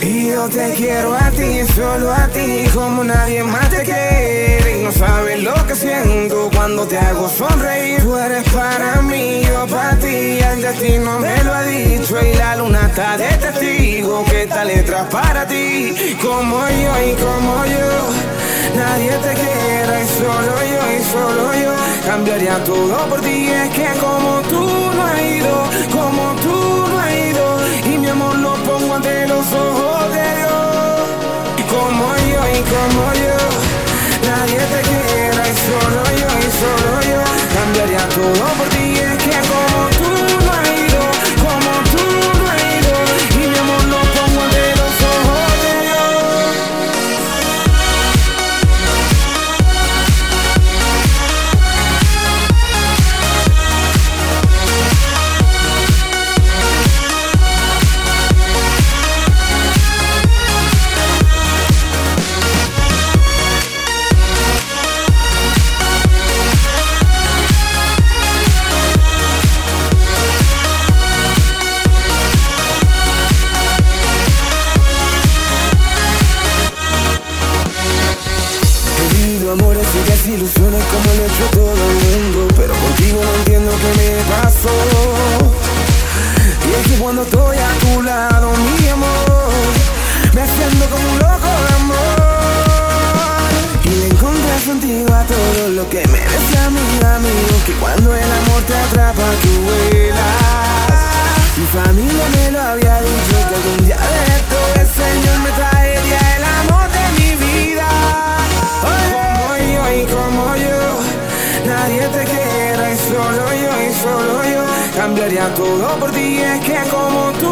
Y yo te quiero a ti, solo a ti, como nadie más te quiere. Y no sabes lo que siento cuando te hago sonreír. Tú eres para mí, yo para ti. El destino me lo ha dicho y la luna está de testigo. Que esta letra para ti, como yo y como yo. Nadie te quiere, y solo yo y solo yo. Cambiaría todo por ti, es que como tú Como yo y como yo. Nadie te quiere, y solo yo y solo yo. Cambiaría todo por amores y desilusiones como lo hecho todo el mundo. Pero contigo no entiendo qué me pasó. Y es que cuando estoy a tu lado, mi amor Me haciendo como un loco de amor. Y le encontré sentido a todo lo que me decía mi amigo nadie te quiere, y solo yo y solo yo. Cambiaría todo por ti, es que como tú